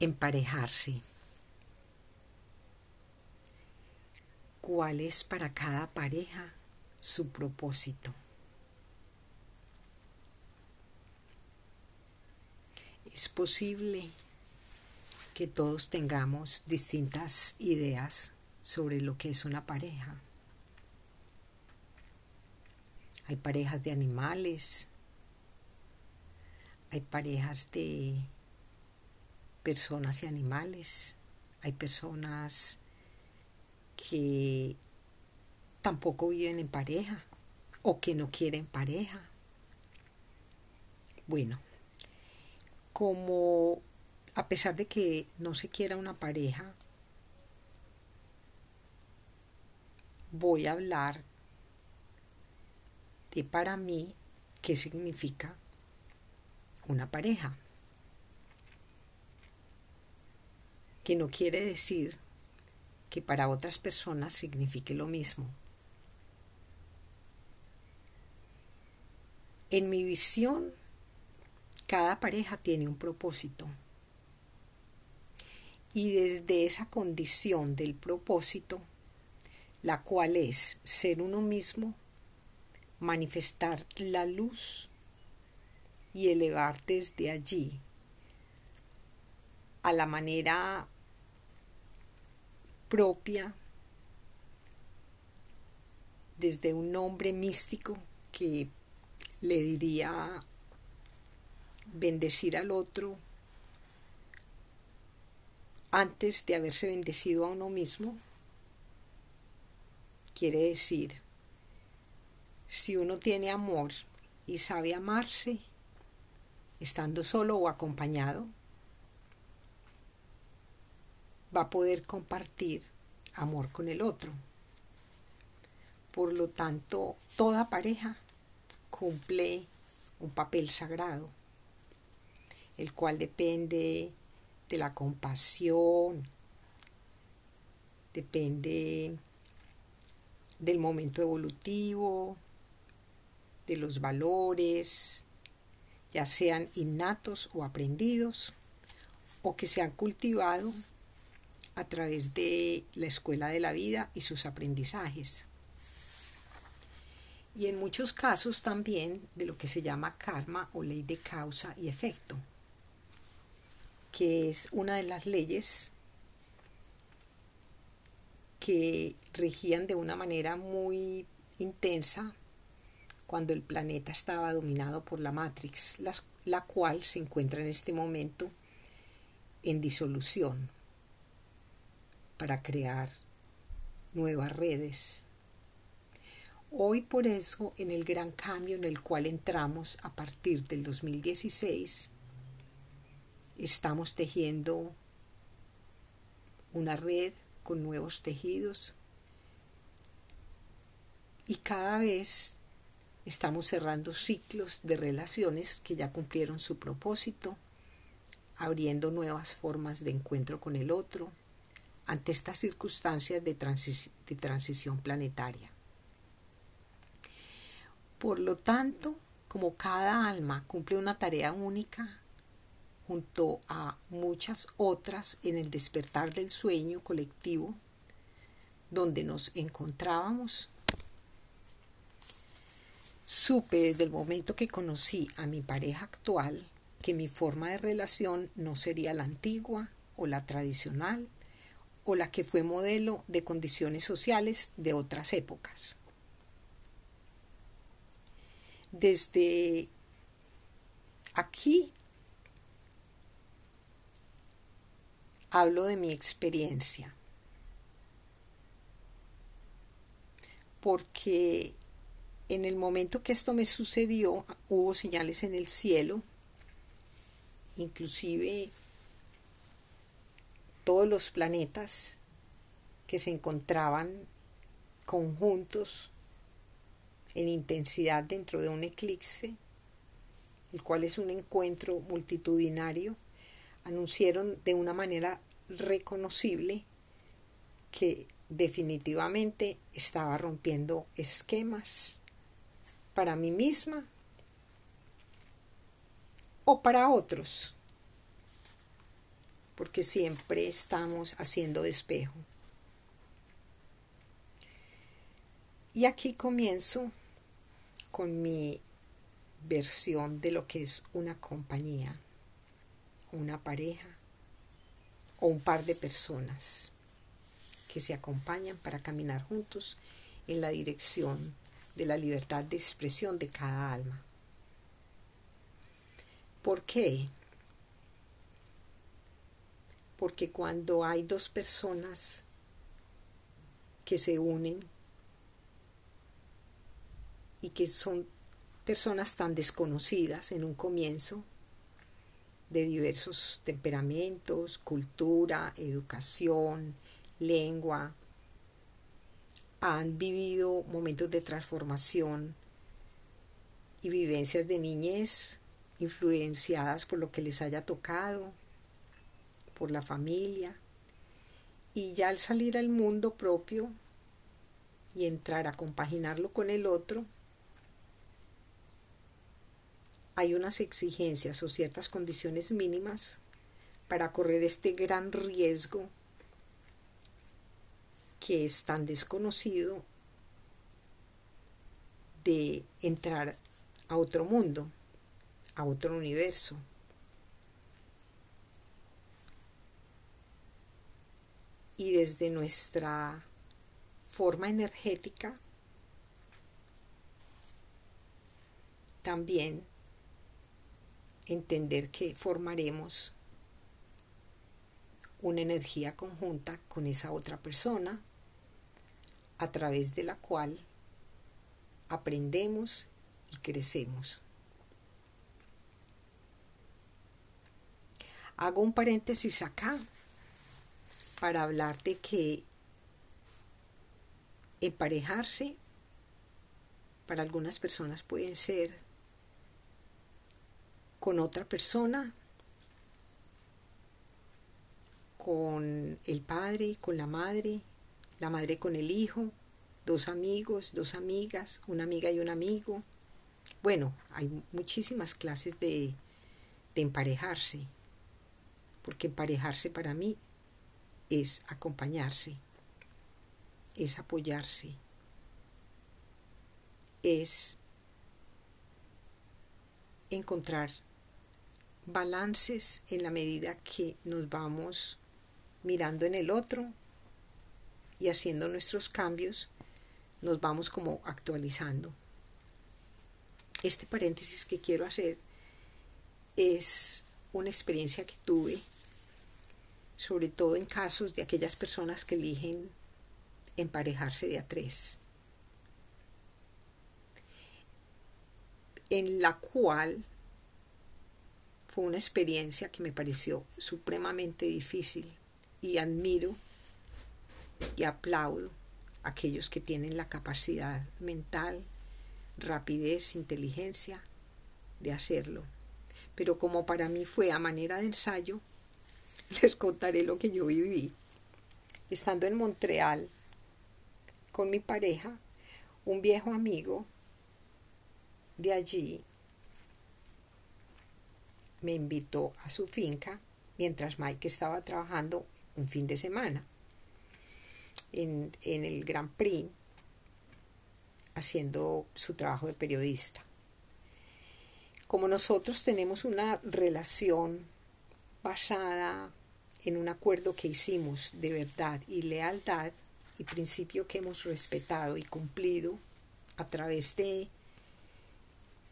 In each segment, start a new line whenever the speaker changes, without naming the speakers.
Emparejarse. ¿Cuál es para cada pareja su propósito? Es posible que todos tengamos distintas ideas sobre lo que es una pareja. Hay parejas de animales, hay parejas de personas y animales, hay personas que tampoco viven en pareja o que no quieren pareja. Bueno, como a pesar de que no se quiera una pareja, voy a hablar de para mí qué significa una pareja. Que no quiere decir que para otras personas signifique lo mismo. En mi visión, cada pareja tiene un propósito. Y desde esa condición del propósito, la cual es ser uno mismo, manifestar la luz y elevar desde allí a la manera propia desde un nombre místico que le diría bendecir al otro antes de haberse bendecido a uno mismo, quiere decir, si uno tiene amor y sabe amarse, estando solo o acompañado, va a poder compartir amor con el otro. Por lo tanto, toda pareja cumple un papel sagrado, el cual depende de la compasión, depende del momento evolutivo, de los valores, ya sean innatos o aprendidos, o que se han cultivado a través de la escuela de la vida y sus aprendizajes. Y en muchos casos también de lo que se llama karma o ley de causa y efecto, que es una de las leyes que regían de una manera muy intensa cuando el planeta estaba dominado por la Matrix, la, la cual se encuentra en este momento en disolución para crear nuevas redes. Hoy por eso, en el gran cambio en el cual entramos a partir del 2016, estamos tejiendo una red con nuevos tejidos y cada vez estamos cerrando ciclos de relaciones que ya cumplieron su propósito, abriendo nuevas formas de encuentro con el otro, ante estas circunstancias de, transición planetaria. Por lo tanto, como cada alma cumple una tarea única, junto a muchas otras en el despertar del sueño colectivo, donde nos encontrábamos, supe desde el momento que conocí a mi pareja actual que mi forma de relación no sería la antigua o la tradicional, o la que fue modelo de condiciones sociales de otras épocas. Desde aquí hablo de mi experiencia, porque en el momento que esto me sucedió hubo señales en el cielo, inclusive todos los planetas que se encontraban conjuntos en intensidad dentro de un eclipse, el cual es un encuentro multitudinario, anunciaron de una manera reconocible que definitivamente estaba rompiendo esquemas para mí misma o para otros porque siempre estamos haciendo despejo. Y aquí comienzo con mi versión de lo que es una compañía, una pareja o un par de personas que se acompañan para caminar juntos en la dirección de la libertad de expresión de cada alma. ¿Por qué? Porque cuando hay dos personas que se unen y que son personas tan desconocidas en un comienzo, de diversos temperamentos, cultura, educación, lengua, han vivido momentos de transformación y vivencias de niñez influenciadas por lo que les haya tocado, por la familia, y ya al salir al mundo propio y entrar a compaginarlo con el otro, hay unas exigencias o ciertas condiciones mínimas para correr este gran riesgo que es tan desconocido de entrar a otro mundo, a otro universo. Y desde nuestra forma energética también entender que formaremos una energía conjunta con esa otra persona a través de la cual aprendemos y crecemos. Hago un paréntesis acá para hablar de que emparejarse para algunas personas pueden ser con otra persona, con el padre, con la madre, la madre con el hijo, dos amigos, dos amigas, una amiga y un amigo. Bueno, hay muchísimas clases de, de emparejarse, porque emparejarse para mí es acompañarse, es apoyarse, es encontrar balances en la medida que nos vamos mirando en el otro y haciendo nuestros cambios, nos vamos como actualizando. Este paréntesis que quiero hacer es una experiencia que tuve, sobre todo en casos de aquellas personas que eligen emparejarse de a tres, en la cual fue una experiencia que me pareció supremamente difícil y admiro y aplaudo a aquellos que tienen la capacidad mental, rapidez, inteligencia de hacerlo. Pero como para mí fue a manera de ensayo, les contaré lo que yo viví. Estando en Montreal con mi pareja, un viejo amigo de allí me invitó a su finca mientras Mike estaba trabajando un fin de semana en, en el Grand Prix haciendo su trabajo de periodista. Como nosotros tenemos una relación basada en un acuerdo que hicimos de verdad y lealtad y principio que hemos respetado y cumplido a través de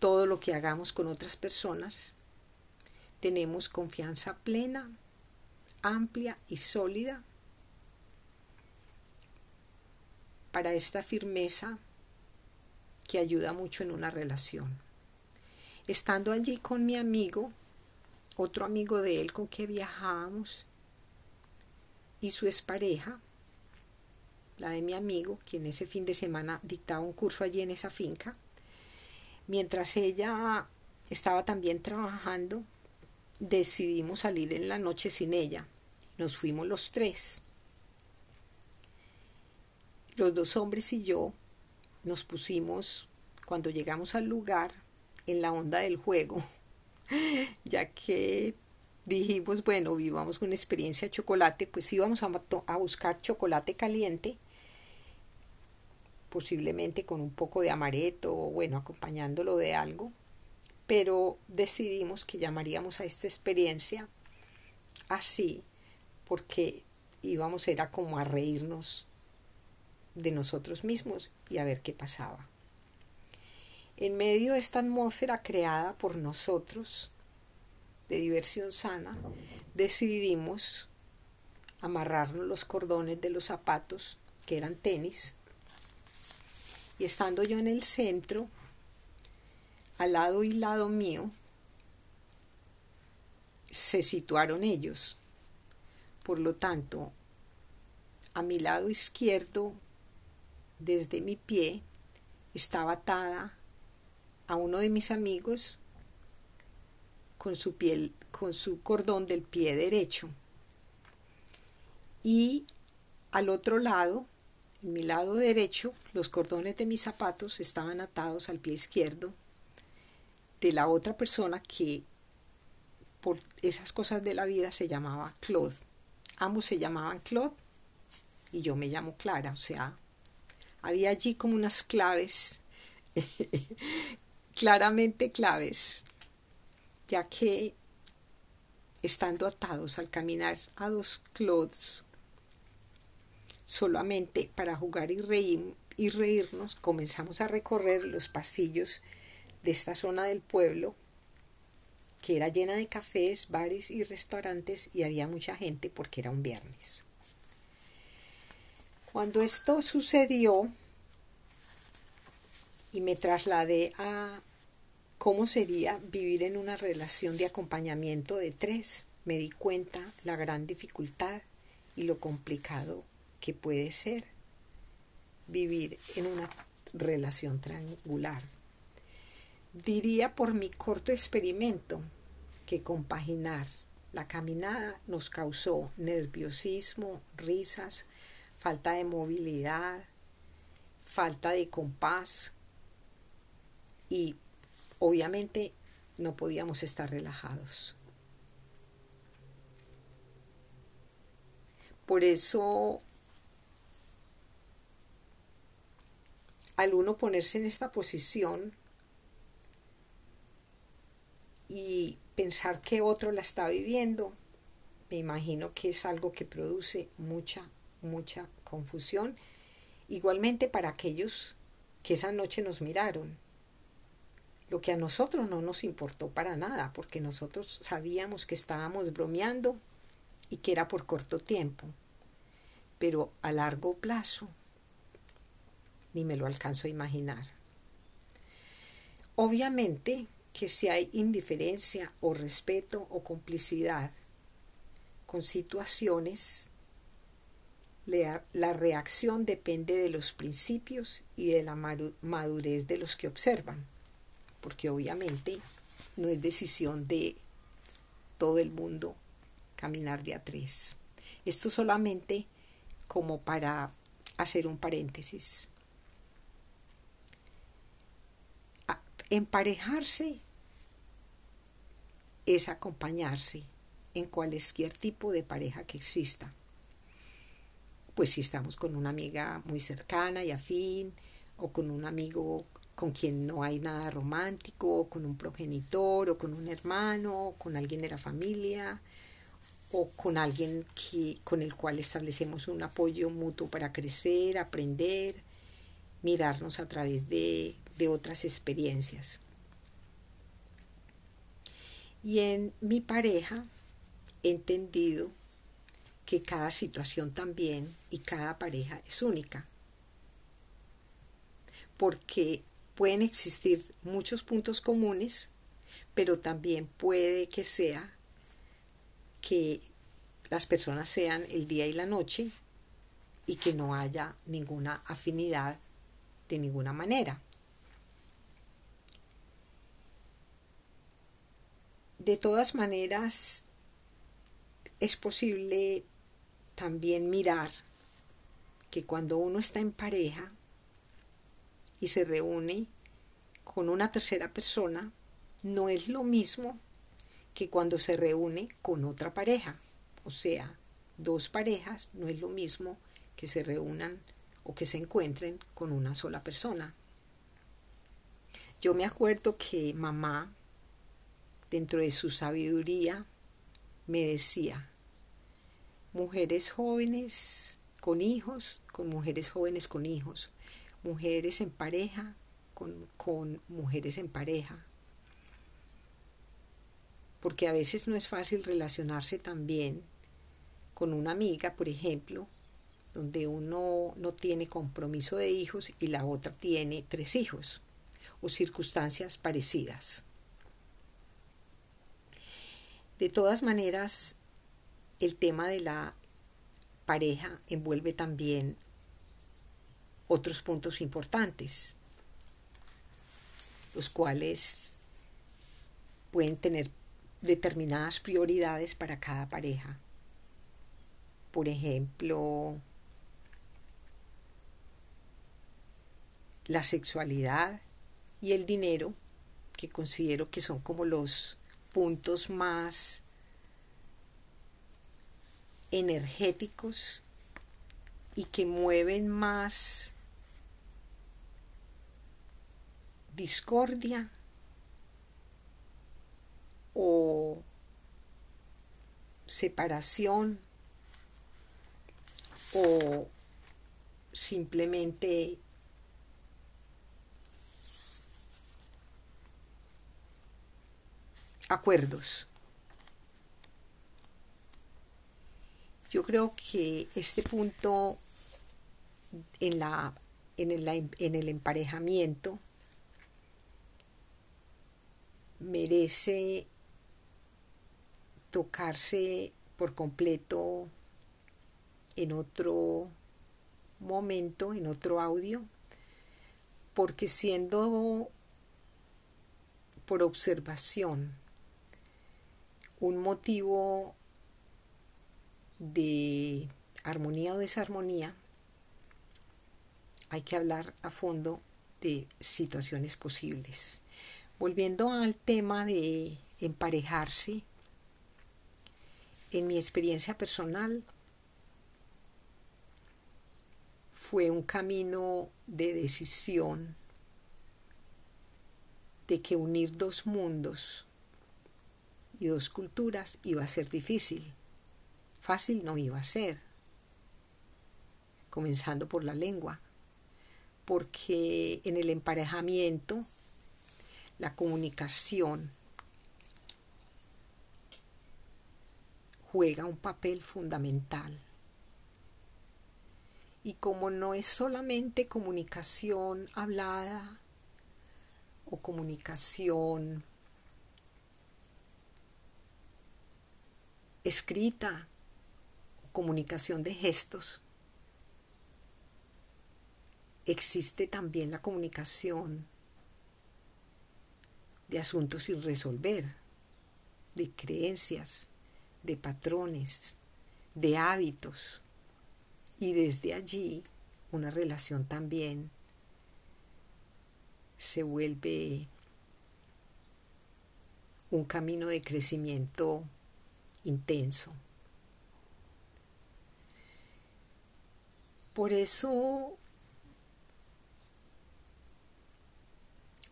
todo lo que hagamos con otras personas, tenemos confianza plena, amplia y sólida para esta firmeza que ayuda mucho en una relación. Estando allí con mi amigo, otro amigo de él con que viajábamos, y su expareja, la de mi amigo, quien ese fin de semana dictaba un curso allí en esa finca, mientras ella estaba también trabajando, decidimos salir en la noche sin ella. Nos fuimos los tres. Los dos hombres y yo nos pusimos, cuando llegamos al lugar, en la onda del juego, ya que dijimos, bueno, vivamos una experiencia de chocolate, pues íbamos a, a buscar chocolate caliente, posiblemente con un poco de amaretto o bueno, acompañándolo de algo, pero decidimos que llamaríamos a esta experiencia así, porque íbamos era como a reírnos de nosotros mismos y a ver qué pasaba. En medio de esta atmósfera creada por nosotros, de diversión sana, decidimos amarrarnos los cordones de los zapatos, que eran tenis, y estando yo en el centro, al lado y lado mío, se situaron ellos. Por lo tanto, a mi lado izquierdo, desde mi pie, estaba atada a uno de mis amigos con su piel, con su cordón del pie derecho. Y al otro lado, en mi lado derecho, los cordones de mis zapatos estaban atados al pie izquierdo de la otra persona que por esas cosas de la vida se llamaba Claude. Ambos se llamaban Claude y yo me llamo Clara, o sea, había allí como unas claves, claramente claves, ya que estando atados al caminar a dos cloths solamente para jugar y, reír, y reírnos, comenzamos a recorrer los pasillos de esta zona del pueblo que era llena de cafés, bares y restaurantes y había mucha gente porque era un viernes. Cuando esto sucedió y me trasladé a cómo sería vivir en una relación de acompañamiento de tres. Me di cuenta la gran dificultad y lo complicado que puede ser vivir en una relación triangular. Diría por mi corto experimento que compaginar la caminada nos causó nerviosismo, risas, falta de movilidad, falta de compás y obviamente no podíamos estar relajados. Por eso, al uno ponerse en esta posición y pensar que otro la está viviendo, me imagino que es algo que produce mucha, mucha confusión. Igualmente para aquellos que esa noche nos miraron lo que a nosotros no nos importó para nada, porque nosotros sabíamos que estábamos bromeando y que era por corto tiempo, pero a largo plazo ni me lo alcanzo a imaginar. Obviamente que si hay indiferencia o respeto o complicidad con situaciones, la reacción depende de los principios y de la madurez de los que observan porque obviamente no es decisión de todo el mundo caminar de a tres. Esto solamente como para hacer un paréntesis. Emparejarse es acompañarse en cualquier tipo de pareja que exista. Pues si estamos con una amiga muy cercana y afín, o con un amigo con quien no hay nada romántico, con un progenitor, o con un hermano, o con alguien de la familia, o con alguien que, con el cual establecemos un apoyo mutuo para crecer, aprender, mirarnos a través de, de otras experiencias. Y en mi pareja he entendido que cada situación también y cada pareja es única. Porque pueden existir muchos puntos comunes, pero también puede que sea que las personas sean el día y la noche y que no haya ninguna afinidad de ninguna manera. De todas maneras, es posible también mirar que cuando uno está en pareja, y se reúne con una tercera persona, no es lo mismo que cuando se reúne con otra pareja. O sea, dos parejas no es lo mismo que se reúnan o que se encuentren con una sola persona. Yo me acuerdo que mamá, dentro de su sabiduría, me decía, mujeres jóvenes con hijos, con mujeres jóvenes con hijos, mujeres en pareja con, con mujeres en pareja, porque a veces no es fácil relacionarse también con una amiga, por ejemplo, donde uno no tiene compromiso de hijos y la otra tiene tres hijos o circunstancias parecidas. De todas maneras, el tema de la pareja envuelve también otros puntos importantes, los cuales pueden tener determinadas prioridades para cada pareja. Por ejemplo, la sexualidad y el dinero, que considero que son como los puntos más energéticos y que mueven más discordia o separación o simplemente acuerdos. Yo creo que este punto en, la, en, el, en el emparejamiento merece tocarse por completo en otro momento, en otro audio, porque siendo por observación un motivo de armonía o desarmonía, hay que hablar a fondo de situaciones posibles. Volviendo al tema de emparejarse, en mi experiencia personal fue un camino de decisión de que unir dos mundos y dos culturas iba a ser difícil. Fácil no iba a ser, comenzando por la lengua, porque en el emparejamiento la comunicación juega un papel fundamental. Y como no es solamente comunicación hablada o comunicación escrita o comunicación de gestos, existe también la comunicación de asuntos sin resolver, de creencias, de patrones, de hábitos y desde allí una relación también se vuelve un camino de crecimiento intenso. Por eso,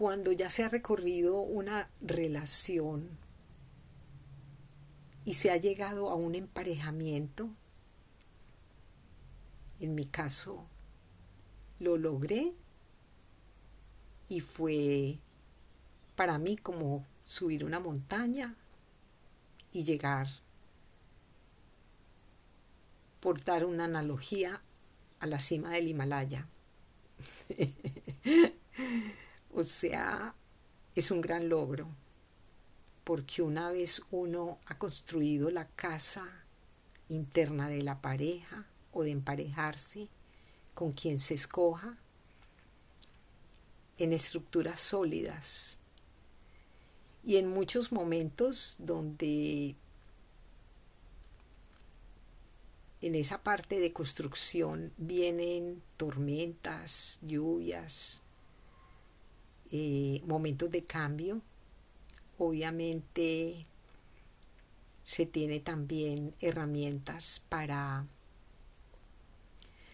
cuando ya se ha recorrido una relación y se ha llegado a un emparejamiento, en mi caso lo logré y fue para mí como subir una montaña y llegar, por dar una analogía, a la cima del Himalaya. o sea, es un gran logro, porque una vez uno ha construido la casa interna de la pareja o de emparejarse con quien se escoja, en estructuras sólidas, y en muchos momentos donde en esa parte de construcción vienen tormentas, lluvias, eh, momentos de cambio, obviamente se tiene también herramientas para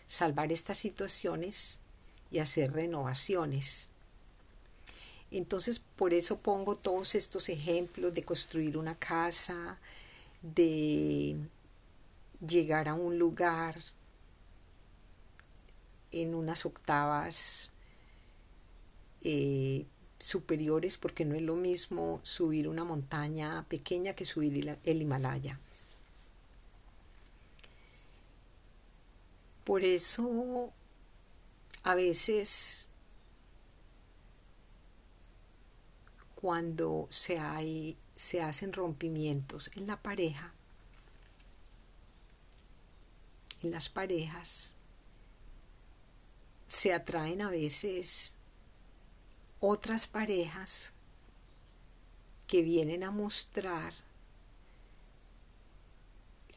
salvar estas situaciones y hacer renovaciones. Entonces, por eso pongo todos estos ejemplos de construir una casa, de llegar a un lugar en unas octavas eh, superiores, porque no es lo mismo subir una montaña pequeña que subir el Himalaya. Por eso a veces cuando se, hay, se hacen rompimientos en la pareja, en las parejas, se atraen a veces otras parejas que vienen a mostrar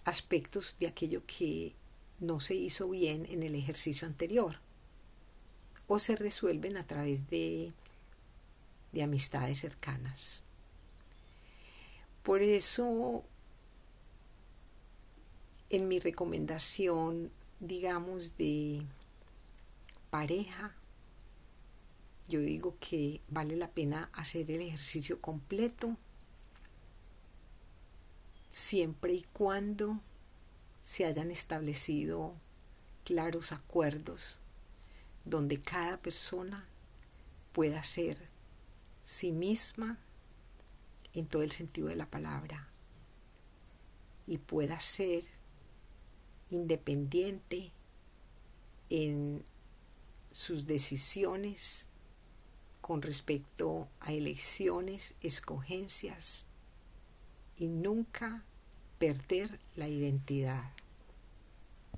aspectos de aquello que no se hizo bien en el ejercicio anterior o se resuelven a través de, de amistades cercanas. Por eso, en mi recomendación, digamos, de pareja, yo digo que vale la pena hacer el ejercicio completo siempre y cuando se hayan establecido claros acuerdos donde cada persona pueda ser sí misma en todo el sentido de la palabra y pueda ser independiente en sus decisiones con respecto a elecciones, escogencias y nunca perder la identidad.